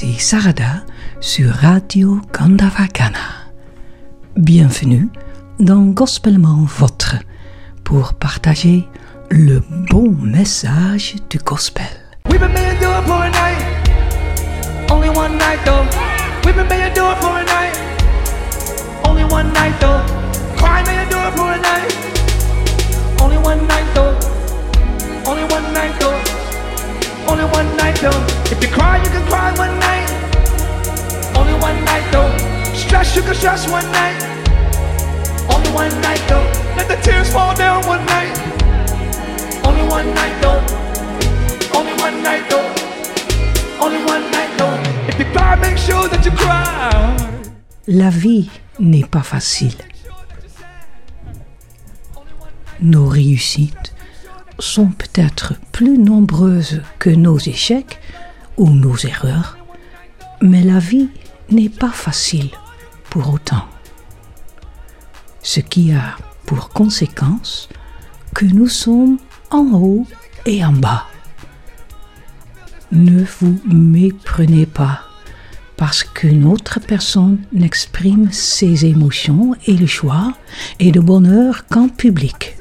c'est Sarada sur Radio Gandavakana. Bienvenue dans Gospelment Votre pour partager le bon message du gospel. We've been made to do it for a night. Only one night though. We've been made to do it for a night. Only one night though. Cry made to do it for a night. Only one night though. Only one night though. Only one night though. If you cry, you can La vie n'est pas facile. Nos réussites sont peut-être plus nombreuses que nos échecs ou nos erreurs, mais la vie n'est pas facile pour autant. Ce qui a pour conséquence que nous sommes en haut et en bas. Ne vous méprenez pas parce qu'une autre personne n'exprime ses émotions et le choix et le bonheur qu'en public.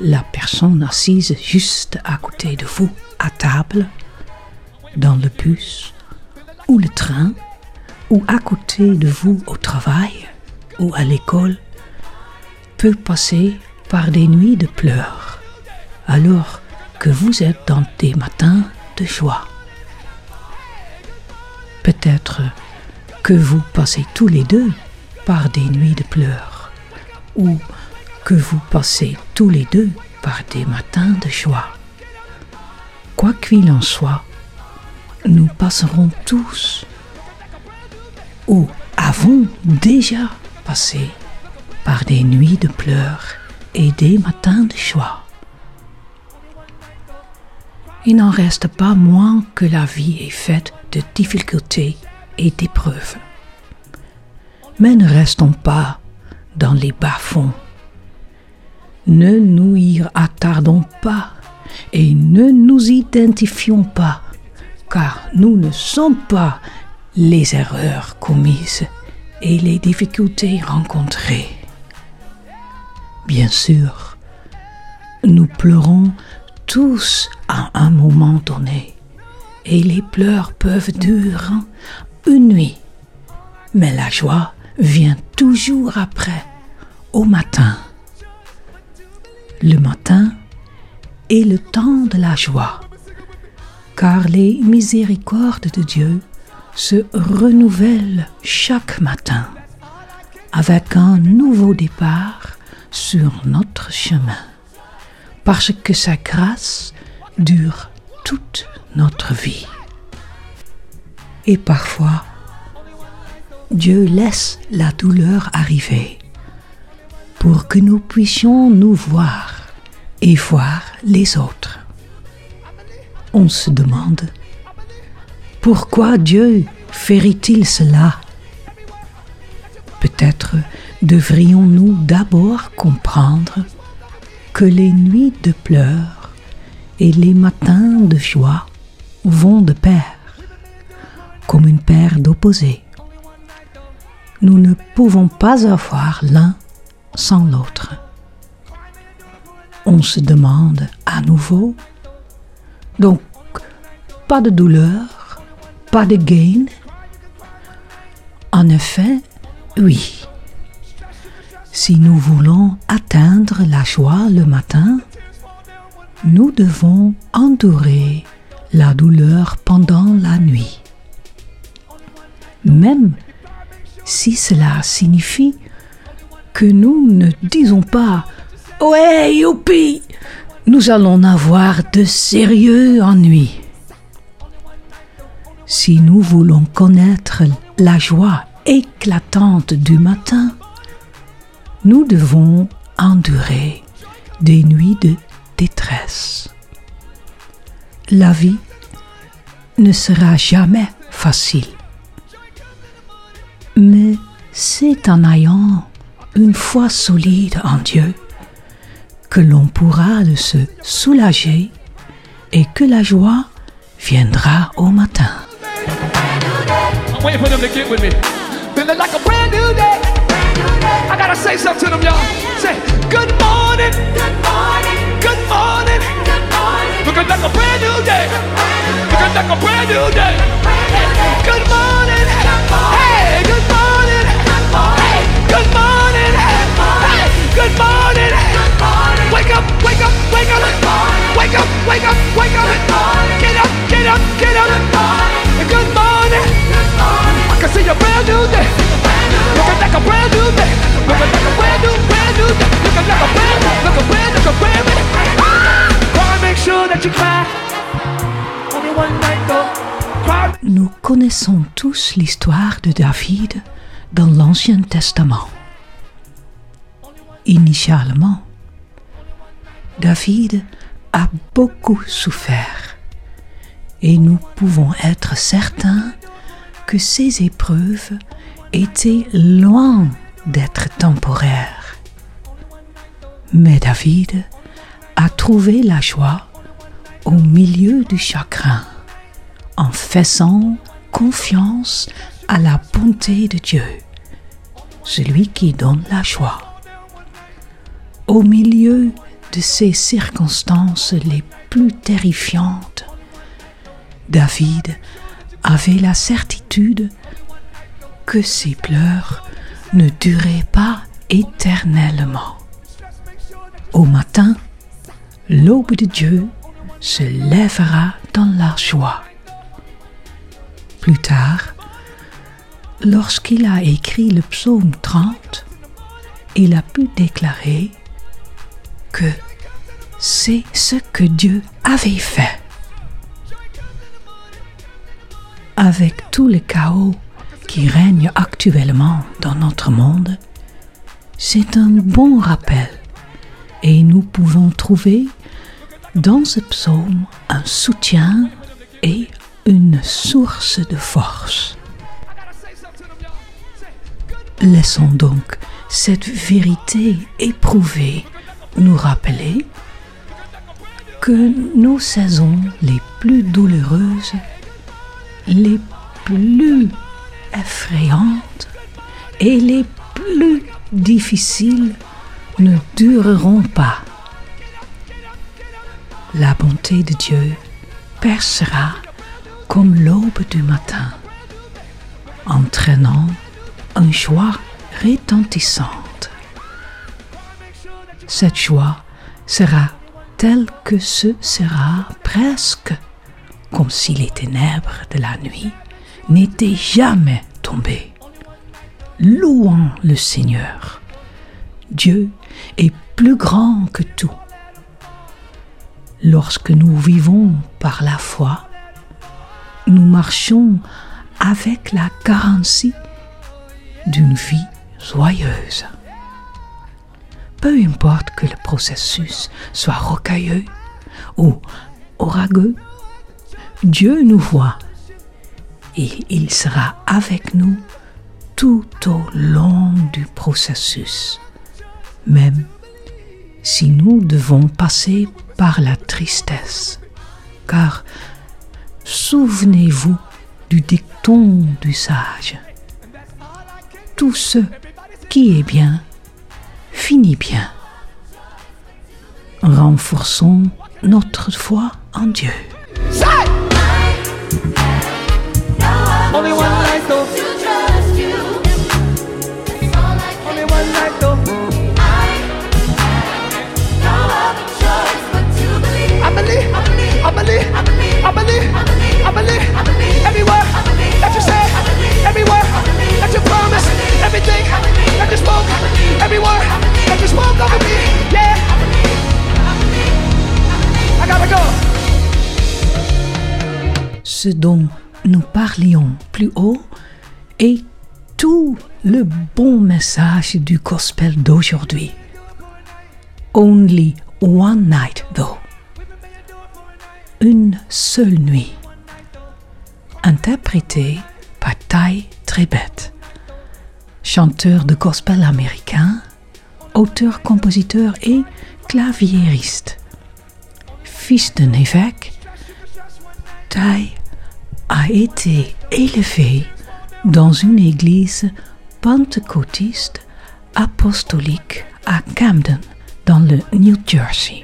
La personne assise juste à côté de vous, à table, dans le bus ou le train, ou à côté de vous au travail ou à l'école, peut passer par des nuits de pleurs, alors que vous êtes dans des matins de joie. Peut-être que vous passez tous les deux par des nuits de pleurs, ou que vous passez tous les deux par des matins de joie. Quoi qu'il en soit, nous passerons tous, ou avons déjà passé par des nuits de pleurs et des matins de joie? Il n'en reste pas moins que la vie est faite de difficultés et d'épreuves. Mais ne restons pas dans les bas-fonds. Ne nous y attardons pas et ne nous identifions pas, car nous ne sommes pas les erreurs commises et les difficultés rencontrées. Bien sûr, nous pleurons tous à un moment donné, et les pleurs peuvent durer une nuit, mais la joie vient toujours après, au matin. Le matin est le temps de la joie, car les miséricordes de Dieu se renouvellent chaque matin avec un nouveau départ sur notre chemin, parce que sa grâce dure toute notre vie. Et parfois, Dieu laisse la douleur arriver pour que nous puissions nous voir et voir les autres. On se demande pourquoi Dieu ferait-il cela? Peut-être devrions-nous d'abord comprendre que les nuits de pleurs et les matins de joie vont de pair, comme une paire d'opposés. Nous ne pouvons pas avoir l'un sans l'autre. On se demande à nouveau, donc pas de douleur, de gain En effet, oui. Si nous voulons atteindre la joie le matin, nous devons endurer la douleur pendant la nuit. Même si cela signifie que nous ne disons pas Ouais, youpi Nous allons avoir de sérieux ennuis. Si nous voulons connaître la joie éclatante du matin, nous devons endurer des nuits de détresse. La vie ne sera jamais facile. Mais c'est en ayant une foi solide en Dieu que l'on pourra se soulager et que la joie viendra au matin. I'm waiting for them to get with me. Feeling like a brand new day. I gotta say something to them, y'all. Say, good morning. Good morning. Good morning. Good morning. Looking like a brand new day. Looking like a brand new day. Good morning. Hey, good morning. Hey, good morning. Hey, good morning. Wake up, wake up, wake up. Wake up, wake up, wake up. Get up, get up, get up. Good morning. Connaissons tous l'histoire de David dans l'Ancien Testament. Initialement, David a beaucoup souffert et nous pouvons être certains que ces épreuves étaient loin d'être temporaires. Mais David a trouvé la joie au milieu du chagrin en faisant confiance à la bonté de Dieu, celui qui donne la joie. Au milieu de ces circonstances les plus terrifiantes, David avait la certitude que ses pleurs ne duraient pas éternellement. Au matin, l'aube de Dieu se lèvera dans la joie. Plus tard, lorsqu'il a écrit le psaume 30, il a pu déclarer que c'est ce que Dieu avait fait. Avec tout le chaos qui règne actuellement dans notre monde, c'est un bon rappel et nous pouvons trouver dans ce psaume un soutien et une source de force. Laissons donc cette vérité éprouvée nous rappeler que nos saisons les plus douloureuses, les plus effrayantes et les plus difficiles ne dureront pas. La bonté de Dieu percera comme l'aube du matin, entraînant une joie retentissante. Cette joie sera telle que ce sera presque comme si les ténèbres de la nuit n'étaient jamais tombées. Louons le Seigneur. Dieu est plus grand que tout. Lorsque nous vivons par la foi, nous marchons avec la garantie d'une vie joyeuse. Peu importe que le processus soit rocailleux ou orageux, Dieu nous voit et il sera avec nous tout au long du processus, même si nous devons passer par la tristesse. Car souvenez-vous du dicton du sage. Tout ce qui est bien finit bien. Renforçons notre foi en Dieu. Dont nous parlions plus haut est tout le bon message du gospel d'aujourd'hui. Only one night though. Une seule nuit. Interprété par Ty Tribbett, chanteur de gospel américain, auteur, compositeur et claviériste. Fils d'un évêque, Ty a été élevé dans une église pentecôtiste apostolique à Camden, dans le New Jersey.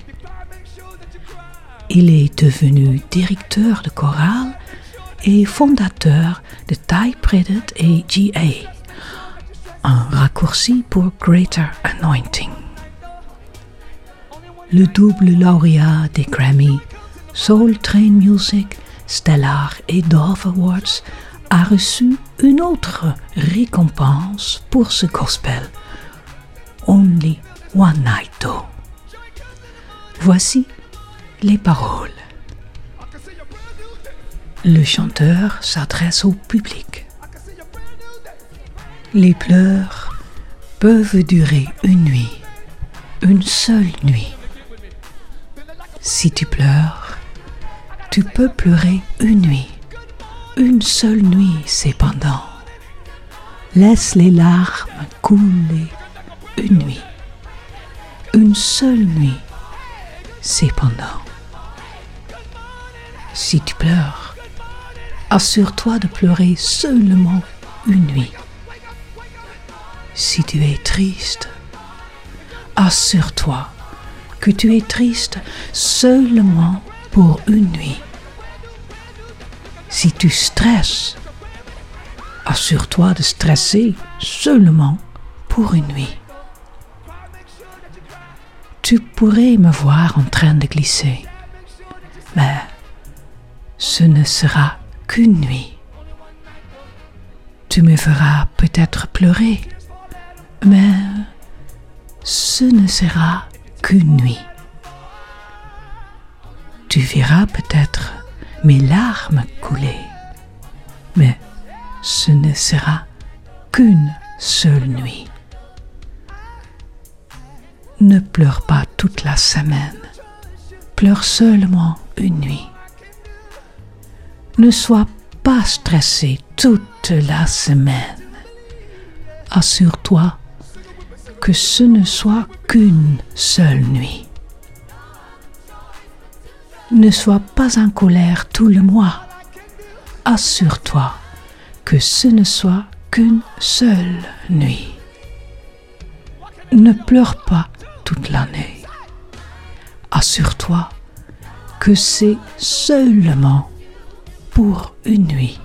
Il est devenu directeur de chorale et fondateur de Typewriter et GA, un raccourci pour Greater Anointing. Le double lauréat des Grammy, Soul Train Music, Stellar et Awards a reçu une autre récompense pour ce gospel. Only One Night Though. Voici les paroles. Le chanteur s'adresse au public. Les pleurs peuvent durer une nuit, une seule nuit. Si tu pleures, tu peux pleurer une nuit une seule nuit cependant. Laisse les larmes couler une nuit, une seule nuit cependant. Si tu pleures, assure-toi de pleurer seulement une nuit. Si tu es triste, assure-toi que tu es triste seulement pour une nuit. Si tu stresses, assure-toi de stresser seulement pour une nuit. Tu pourrais me voir en train de glisser, mais ce ne sera qu'une nuit. Tu me feras peut-être pleurer, mais ce ne sera qu'une nuit. Tu verras peut-être mes larmes couler. Mais ce ne sera qu'une seule nuit. Ne pleure pas toute la semaine, pleure seulement une nuit. Ne sois pas stressé toute la semaine. Assure-toi que ce ne soit qu'une seule nuit. Ne sois pas en colère tout le mois. Assure-toi que ce ne soit qu'une seule nuit. Ne pleure pas toute l'année. Assure-toi que c'est seulement pour une nuit.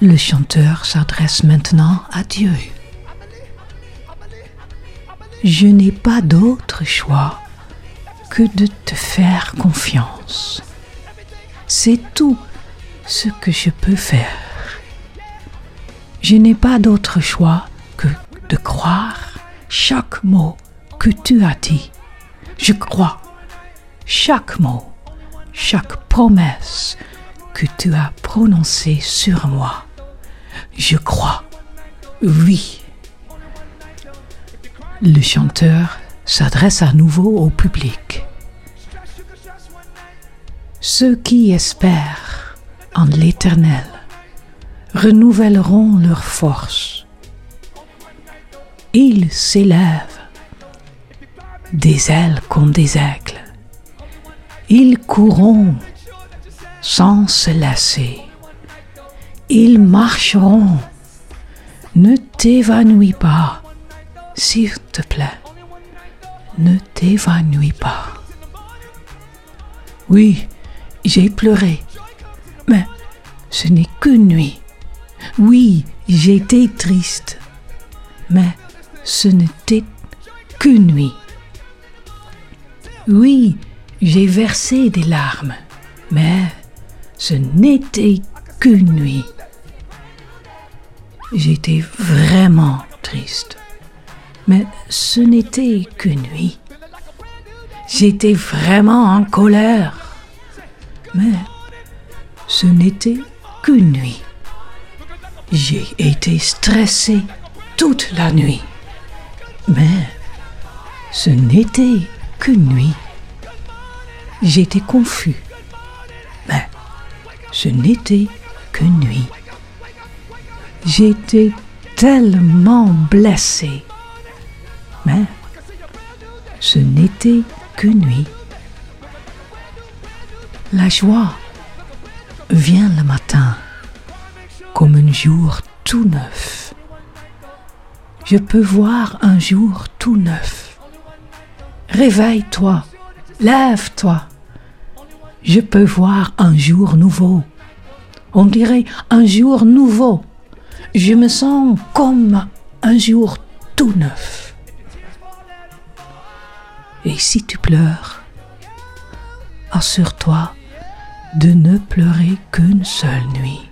Le chanteur s'adresse maintenant à Dieu. Je n'ai pas d'autre choix que de te faire confiance. C'est tout ce que je peux faire. Je n'ai pas d'autre choix que de croire chaque mot que tu as dit. Je crois chaque mot, chaque promesse que tu as prononcée sur moi. Je crois, oui. Le chanteur s'adresse à nouveau au public. Ceux qui espèrent en l'Éternel renouvelleront leur force. Ils s'élèvent des ailes comme des aigles. Ils courront sans se lasser. Ils marcheront. Ne t'évanouis pas, s'il te plaît ne t'évanouis pas. Oui, j'ai pleuré, mais ce n'est qu'une nuit. Oui, été triste, mais ce n'était qu'une nuit. Oui, j'ai versé des larmes, mais ce n'était qu'une nuit. J'étais vraiment triste mais ce n'était qu'une nuit. J'étais vraiment en colère, mais ce n'était qu'une nuit. J'ai été stressé toute la nuit, mais ce n'était qu'une nuit. J'étais confus, mais ce n'était qu'une nuit. J'étais tellement blessé mais ce n'était qu'une nuit. La joie vient le matin comme un jour tout neuf. Je peux voir un jour tout neuf. Réveille-toi, lève-toi. Je peux voir un jour nouveau. On dirait un jour nouveau. Je me sens comme un jour tout neuf. Et si tu pleures, assure-toi de ne pleurer qu'une seule nuit.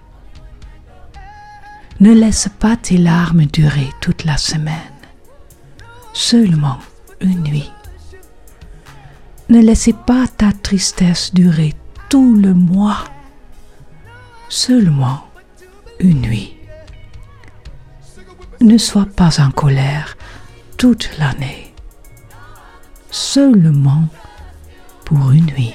Ne laisse pas tes larmes durer toute la semaine, seulement une nuit. Ne laissez pas ta tristesse durer tout le mois, seulement une nuit. Ne sois pas en colère toute l'année, seulement pour une nuit,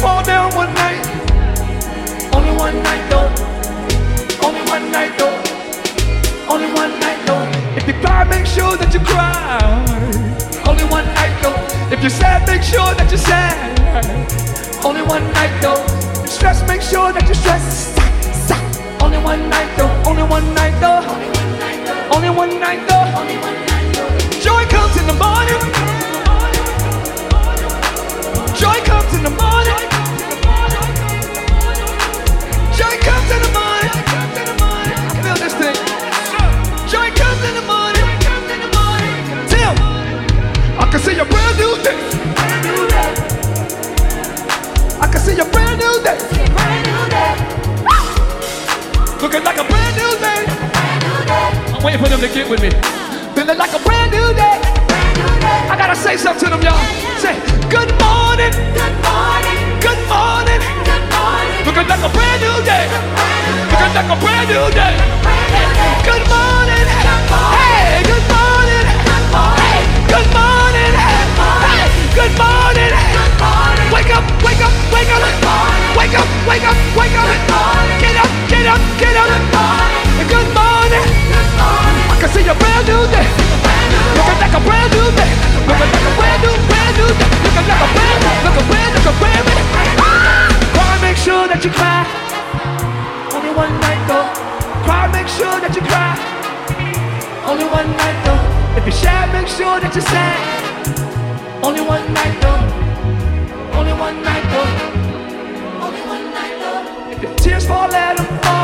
fall down one night. Only one night though. Only one night though. Only one night though. If you cry, make sure that you cry. Only one night though. If you're sad, make sure that you're sad. Only one night though. If you're stressed, make sure that you're stressed. Only one night though. Only one night though. Day. Looking like a brand new day. I'm waiting for them to get with me. Feeling like a brand new day. I gotta say something to them, y'all. Say, good morning. Good sure that you're sad. Only one night though. Only one night though. Only one night though. If your tears fall, let them fall.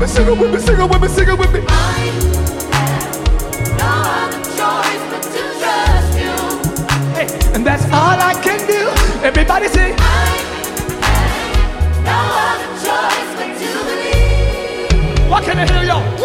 me, sing it with me, sing it with me, sing it with me. Hey, and that's all I can do. Everybody sing. No what can I hear y'all?